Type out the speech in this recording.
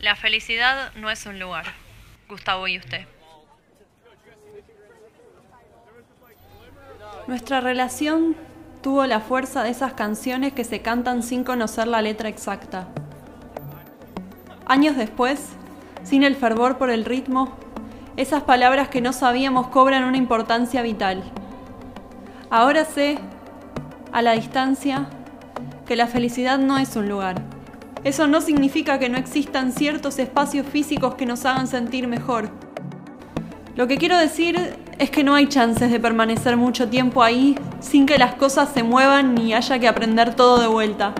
La felicidad no es un lugar. Gustavo y usted. Nuestra relación tuvo la fuerza de esas canciones que se cantan sin conocer la letra exacta. Años después, sin el fervor por el ritmo, esas palabras que no sabíamos cobran una importancia vital. Ahora sé, a la distancia, que la felicidad no es un lugar. Eso no significa que no existan ciertos espacios físicos que nos hagan sentir mejor. Lo que quiero decir es que no hay chances de permanecer mucho tiempo ahí sin que las cosas se muevan ni haya que aprender todo de vuelta.